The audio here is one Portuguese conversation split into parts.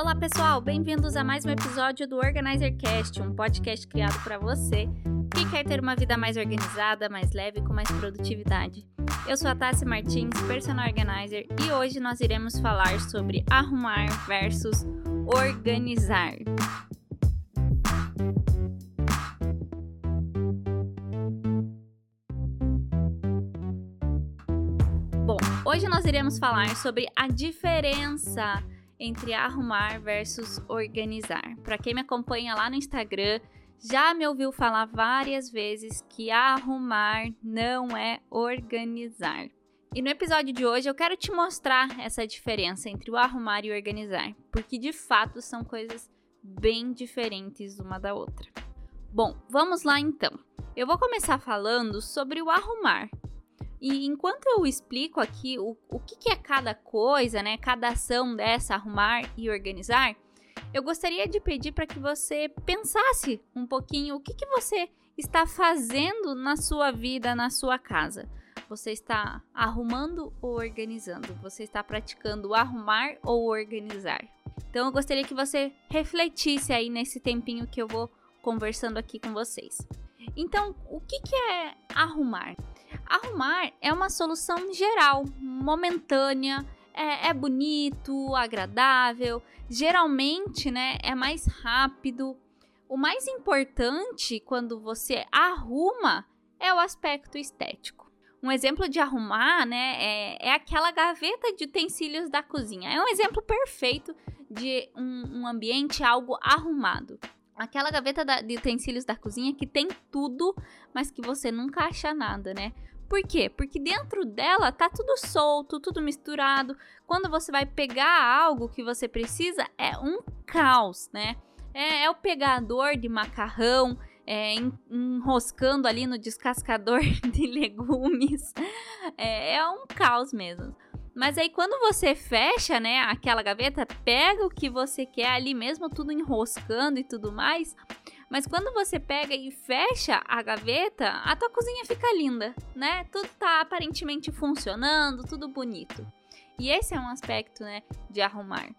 Olá pessoal, bem-vindos a mais um episódio do Organizer Cast, um podcast criado para você que quer ter uma vida mais organizada, mais leve e com mais produtividade. Eu sou a Tassi Martins, personal organizer, e hoje nós iremos falar sobre arrumar versus organizar. Bom, hoje nós iremos falar sobre a diferença entre arrumar versus organizar. Para quem me acompanha lá no Instagram, já me ouviu falar várias vezes que arrumar não é organizar. E no episódio de hoje eu quero te mostrar essa diferença entre o arrumar e organizar, porque de fato são coisas bem diferentes uma da outra. Bom, vamos lá então. Eu vou começar falando sobre o arrumar, e enquanto eu explico aqui o, o que, que é cada coisa, né, cada ação dessa, arrumar e organizar, eu gostaria de pedir para que você pensasse um pouquinho o que, que você está fazendo na sua vida, na sua casa. Você está arrumando ou organizando? Você está praticando arrumar ou organizar? Então eu gostaria que você refletisse aí nesse tempinho que eu vou conversando aqui com vocês. Então, o que, que é arrumar? Arrumar é uma solução geral, momentânea, é, é, bonito, agradável, geralmente, né, é mais rápido. O mais importante quando você arruma é o aspecto estético. Um exemplo de arrumar, né, é, é aquela gaveta de utensílios da cozinha. É um exemplo perfeito de um, um ambiente algo arrumado. Aquela gaveta da, de utensílios da cozinha que tem tudo, mas que você nunca acha nada, né? Por quê? Porque dentro dela tá tudo solto, tudo misturado. Quando você vai pegar algo que você precisa, é um caos, né? É, é o pegador de macarrão, é, enroscando ali no descascador de legumes. É, é um caos mesmo. Mas aí quando você fecha, né, aquela gaveta, pega o que você quer ali mesmo, tudo enroscando e tudo mais. Mas quando você pega e fecha a gaveta, a tua cozinha fica linda, né? Tudo tá aparentemente funcionando, tudo bonito. E esse é um aspecto, né, de arrumar.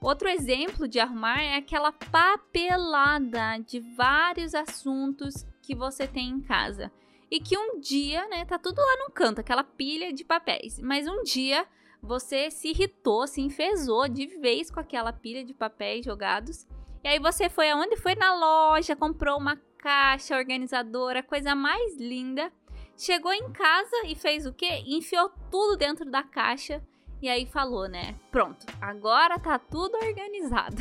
Outro exemplo de arrumar é aquela papelada de vários assuntos que você tem em casa. E que um dia, né, tá tudo lá num canto, aquela pilha de papéis. Mas um dia você se irritou, se enfesou de vez com aquela pilha de papéis jogados. E aí você foi aonde? Foi na loja, comprou uma caixa organizadora, coisa mais linda. Chegou em casa e fez o quê? Enfiou tudo dentro da caixa e aí falou, né? Pronto, agora tá tudo organizado.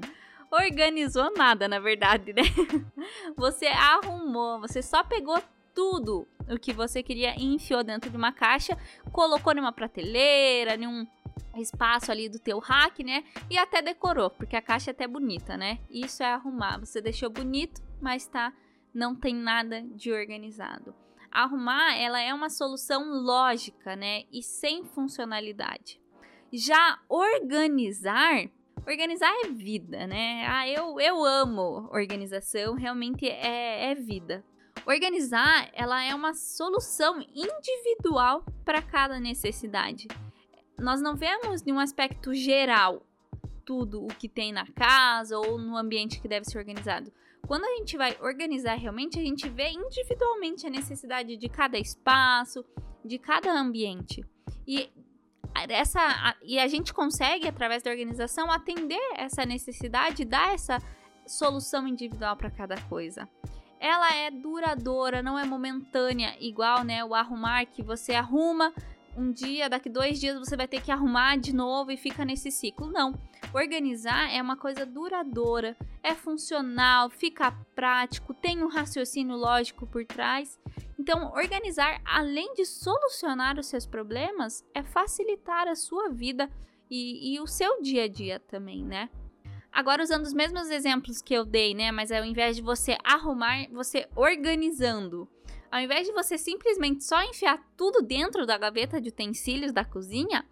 Organizou nada, na verdade, né? Você arrumou, você só pegou tudo o que você queria e enfiou dentro de uma caixa, colocou numa prateleira, num espaço ali do teu rack, né? E até decorou, porque a caixa é até bonita, né? Isso é arrumar. Você deixou bonito, mas tá não tem nada de organizado. Arrumar, ela é uma solução lógica, né? E sem funcionalidade. Já organizar, organizar é vida, né? Ah, eu, eu amo organização, realmente é, é vida. Organizar, ela é uma solução individual para cada necessidade. Nós não vemos em um aspecto geral tudo o que tem na casa ou no ambiente que deve ser organizado. Quando a gente vai organizar realmente, a gente vê individualmente a necessidade de cada espaço, de cada ambiente. E essa a, e a gente consegue através da organização atender essa necessidade, dar essa solução individual para cada coisa ela é duradoura, não é momentânea, igual, né, o arrumar que você arruma um dia, daqui dois dias você vai ter que arrumar de novo e fica nesse ciclo. Não. Organizar é uma coisa duradoura, é funcional, fica prático, tem um raciocínio lógico por trás. Então, organizar, além de solucionar os seus problemas, é facilitar a sua vida e, e o seu dia a dia também, né? Agora, usando os mesmos exemplos que eu dei, né? Mas ao invés de você arrumar, você organizando. Ao invés de você simplesmente só enfiar tudo dentro da gaveta de utensílios da cozinha,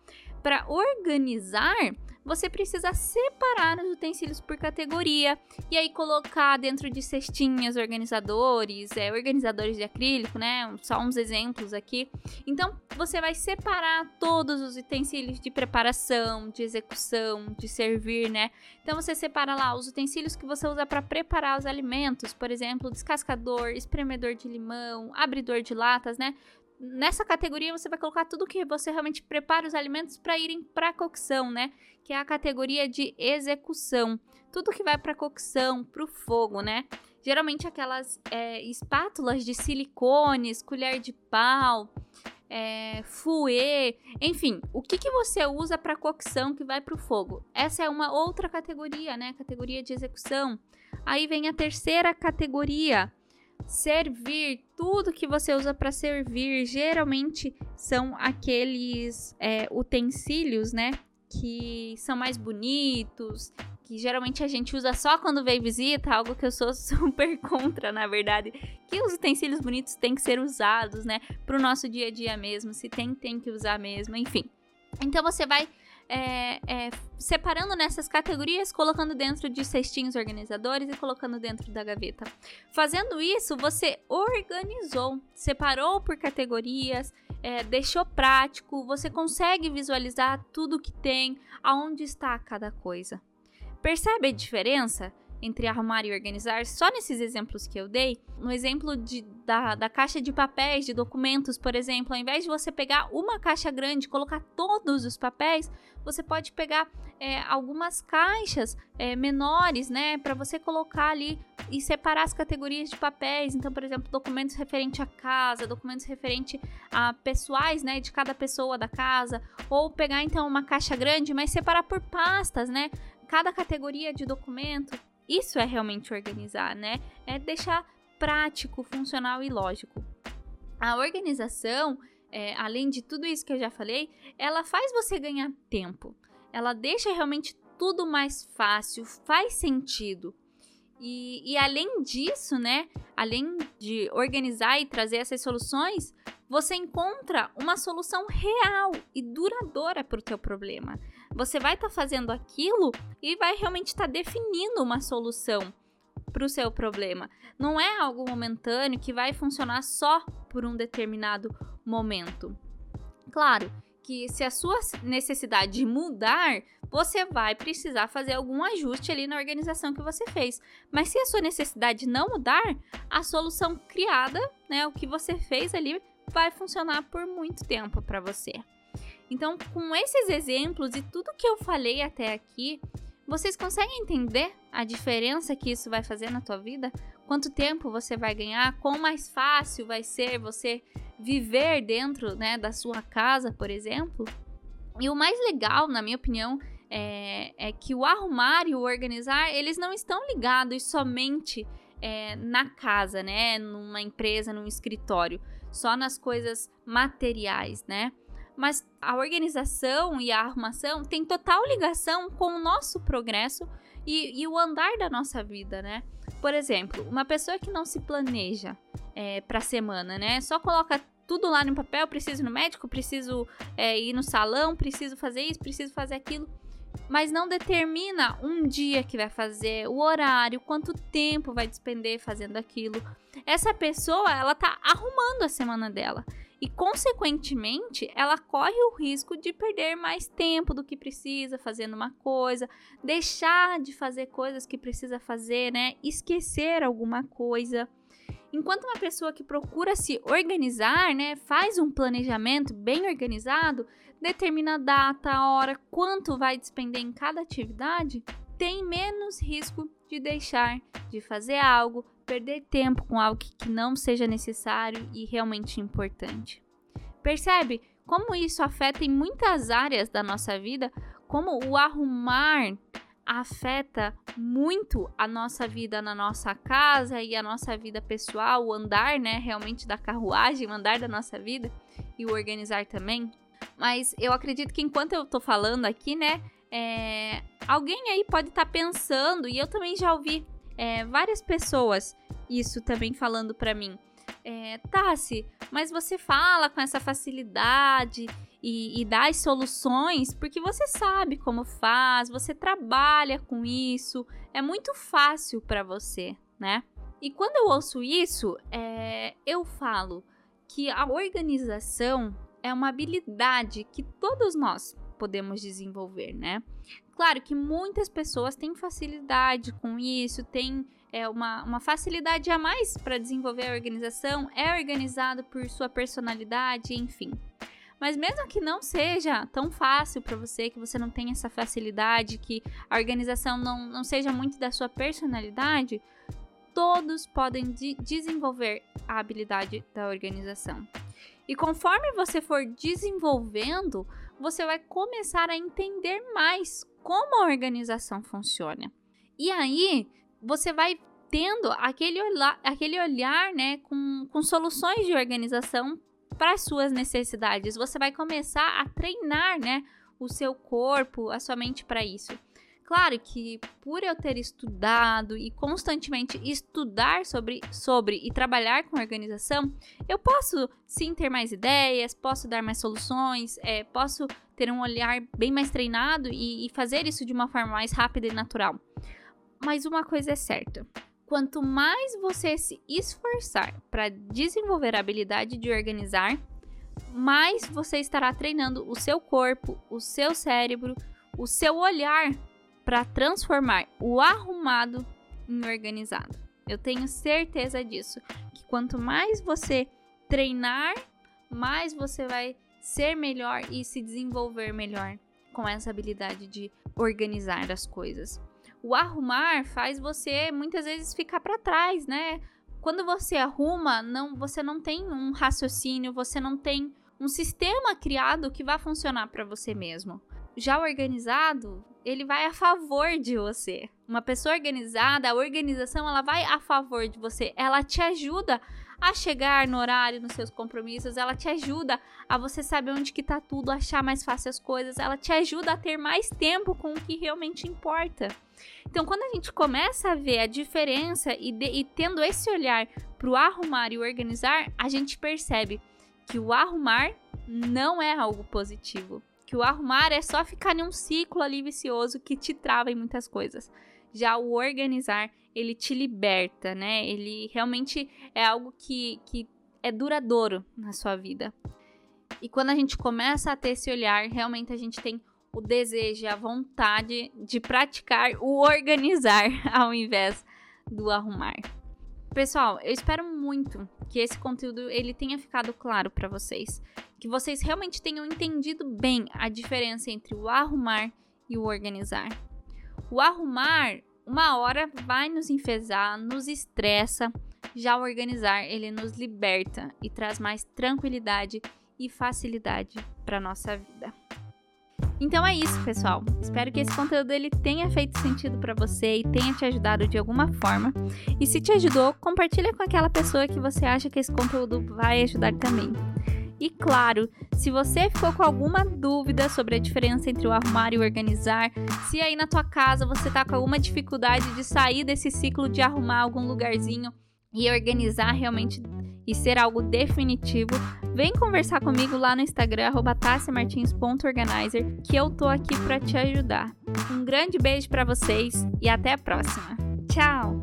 Para organizar, você precisa separar os utensílios por categoria e aí colocar dentro de cestinhas organizadores, é, organizadores de acrílico, né? Só uns exemplos aqui. Então você vai separar todos os utensílios de preparação, de execução, de servir, né? Então você separa lá os utensílios que você usa para preparar os alimentos, por exemplo, descascador, espremedor de limão, abridor de latas, né? Nessa categoria você vai colocar tudo que você realmente prepara os alimentos para irem para cocção, né? Que é a categoria de execução. Tudo que vai para cocção, para o fogo, né? Geralmente aquelas é, espátulas de silicones, colher de pau, é, enfim, o que, que você usa para cocção que vai para o fogo? Essa é uma outra categoria, né? Categoria de execução. Aí vem a terceira categoria, servir, tudo que você usa para servir, geralmente são aqueles é, utensílios, né? Que são mais bonitos, que geralmente a gente usa só quando vem visita, algo que eu sou super contra, na verdade. Que os utensílios bonitos têm que ser usados, né? Pro nosso dia a dia mesmo. Se tem, tem que usar mesmo, enfim. Então você vai é, é, separando nessas categorias, colocando dentro de cestinhos organizadores e colocando dentro da gaveta. Fazendo isso, você organizou, separou por categorias, é, deixou prático, você consegue visualizar tudo que tem, aonde está cada coisa. Percebe a diferença? Entre arrumar e organizar, só nesses exemplos que eu dei, no exemplo de, da, da caixa de papéis, de documentos, por exemplo, ao invés de você pegar uma caixa grande e colocar todos os papéis, você pode pegar é, algumas caixas é, menores, né, para você colocar ali e separar as categorias de papéis. Então, por exemplo, documentos referente à casa, documentos referente a pessoais, né, de cada pessoa da casa, ou pegar então uma caixa grande, mas separar por pastas, né? Cada categoria de documento isso é realmente organizar, né? É deixar prático, funcional e lógico. A organização, é, além de tudo isso que eu já falei, ela faz você ganhar tempo. Ela deixa realmente tudo mais fácil, faz sentido. E, e, além disso, né? Além de organizar e trazer essas soluções, você encontra uma solução real e duradoura para o teu problema. Você vai estar tá fazendo aquilo e vai realmente estar tá definindo uma solução para o seu problema. Não é algo momentâneo que vai funcionar só por um determinado momento. Claro que se a sua necessidade mudar, você vai precisar fazer algum ajuste ali na organização que você fez. Mas se a sua necessidade não mudar, a solução criada, né, o que você fez ali, vai funcionar por muito tempo para você. Então, com esses exemplos e tudo que eu falei até aqui, vocês conseguem entender a diferença que isso vai fazer na tua vida? Quanto tempo você vai ganhar? Quão mais fácil vai ser você viver dentro né, da sua casa, por exemplo? E o mais legal, na minha opinião, é, é que o arrumar e o organizar, eles não estão ligados somente é, na casa, né? Numa empresa, num escritório, só nas coisas materiais, né? Mas a organização e a arrumação tem total ligação com o nosso progresso e, e o andar da nossa vida, né? Por exemplo, uma pessoa que não se planeja é, para a semana, né? Só coloca tudo lá no papel, preciso ir no médico, preciso é, ir no salão, preciso fazer isso, preciso fazer aquilo, mas não determina um dia que vai fazer, o horário, quanto tempo vai despender fazendo aquilo. Essa pessoa, ela tá arrumando a semana dela e, consequentemente, ela corre o risco de perder mais tempo do que precisa fazendo uma coisa, deixar de fazer coisas que precisa fazer, né? Esquecer alguma coisa. Enquanto uma pessoa que procura se organizar, né, faz um planejamento bem organizado, determina a data, a hora, quanto vai despender em cada atividade, tem menos risco de deixar de fazer algo, perder tempo com algo que não seja necessário e realmente importante. Percebe como isso afeta em muitas áreas da nossa vida, como o arrumar afeta muito a nossa vida na nossa casa e a nossa vida pessoal, o andar, né, realmente da carruagem, o andar da nossa vida e o organizar também. Mas eu acredito que enquanto eu tô falando aqui, né, é, alguém aí pode estar tá pensando, e eu também já ouvi é, várias pessoas isso também falando para mim. É, Tassi, mas você fala com essa facilidade e, e dá as soluções porque você sabe como faz, você trabalha com isso, é muito fácil para você, né? E quando eu ouço isso, é, eu falo que a organização é uma habilidade que todos nós podemos desenvolver, né? Claro que muitas pessoas têm facilidade com isso, têm é, uma, uma facilidade a mais para desenvolver a organização, é organizado por sua personalidade, enfim. Mas mesmo que não seja tão fácil para você, que você não tenha essa facilidade, que a organização não, não seja muito da sua personalidade, todos podem de desenvolver a habilidade da organização. E conforme você for desenvolvendo, você vai começar a entender mais como a organização funciona. E aí, você vai tendo aquele, olhar, aquele olhar né, com, com soluções de organização para as suas necessidades. Você vai começar a treinar né, o seu corpo, a sua mente para isso. Claro que por eu ter estudado e constantemente estudar sobre, sobre e trabalhar com organização, eu posso sim ter mais ideias, posso dar mais soluções, é, posso ter um olhar bem mais treinado e, e fazer isso de uma forma mais rápida e natural. Mas uma coisa é certa: quanto mais você se esforçar para desenvolver a habilidade de organizar, mais você estará treinando o seu corpo, o seu cérebro, o seu olhar para transformar o arrumado em organizado. Eu tenho certeza disso, que quanto mais você treinar, mais você vai ser melhor e se desenvolver melhor com essa habilidade de organizar as coisas. O arrumar faz você muitas vezes ficar para trás, né? Quando você arruma, não, você não tem um raciocínio, você não tem um sistema criado que vá funcionar para você mesmo. Já organizado, ele vai a favor de você. Uma pessoa organizada, a organização, ela vai a favor de você. Ela te ajuda a chegar no horário, nos seus compromissos, ela te ajuda a você saber onde que tá tudo, achar mais fácil as coisas, ela te ajuda a ter mais tempo com o que realmente importa. Então, quando a gente começa a ver a diferença e, de, e tendo esse olhar para o arrumar e organizar, a gente percebe que o arrumar não é algo positivo que o arrumar é só ficar em um ciclo ali vicioso que te trava em muitas coisas. Já o organizar, ele te liberta, né? Ele realmente é algo que, que é duradouro na sua vida. E quando a gente começa a ter esse olhar, realmente a gente tem o desejo, a vontade de praticar o organizar ao invés do arrumar. Pessoal, eu espero muito que esse conteúdo ele tenha ficado claro para vocês, que vocês realmente tenham entendido bem a diferença entre o arrumar e o organizar. O arrumar, uma hora vai nos enfesar, nos estressa, já o organizar, ele nos liberta e traz mais tranquilidade e facilidade para nossa vida. Então é isso, pessoal. Espero que esse conteúdo ele tenha feito sentido para você e tenha te ajudado de alguma forma. E se te ajudou, compartilha com aquela pessoa que você acha que esse conteúdo vai ajudar também. E claro, se você ficou com alguma dúvida sobre a diferença entre o arrumar e o organizar, se aí na tua casa você tá com alguma dificuldade de sair desse ciclo de arrumar algum lugarzinho e organizar realmente e ser algo definitivo, vem conversar comigo lá no Instagram, tassimartins.organizer, que eu tô aqui para te ajudar. Um grande beijo para vocês e até a próxima. Tchau!